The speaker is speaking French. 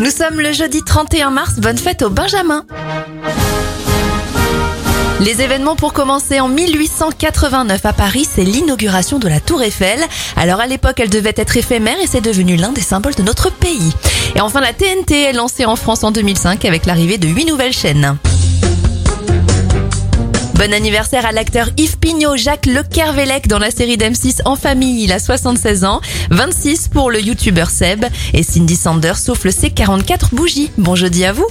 Nous sommes le jeudi 31 mars, bonne fête au Benjamin. Les événements pour commencer en 1889 à Paris, c'est l'inauguration de la Tour Eiffel. Alors à l'époque, elle devait être éphémère et c'est devenu l'un des symboles de notre pays. Et enfin, la TNT est lancée en France en 2005 avec l'arrivée de huit nouvelles chaînes. Bon anniversaire à l'acteur Yves Pignot, Jacques Lekervelec dans la série d'M6 En famille, il a 76 ans, 26 pour le youtubeur Seb et Cindy Sanders souffle ses 44 bougies. Bon jeudi à vous.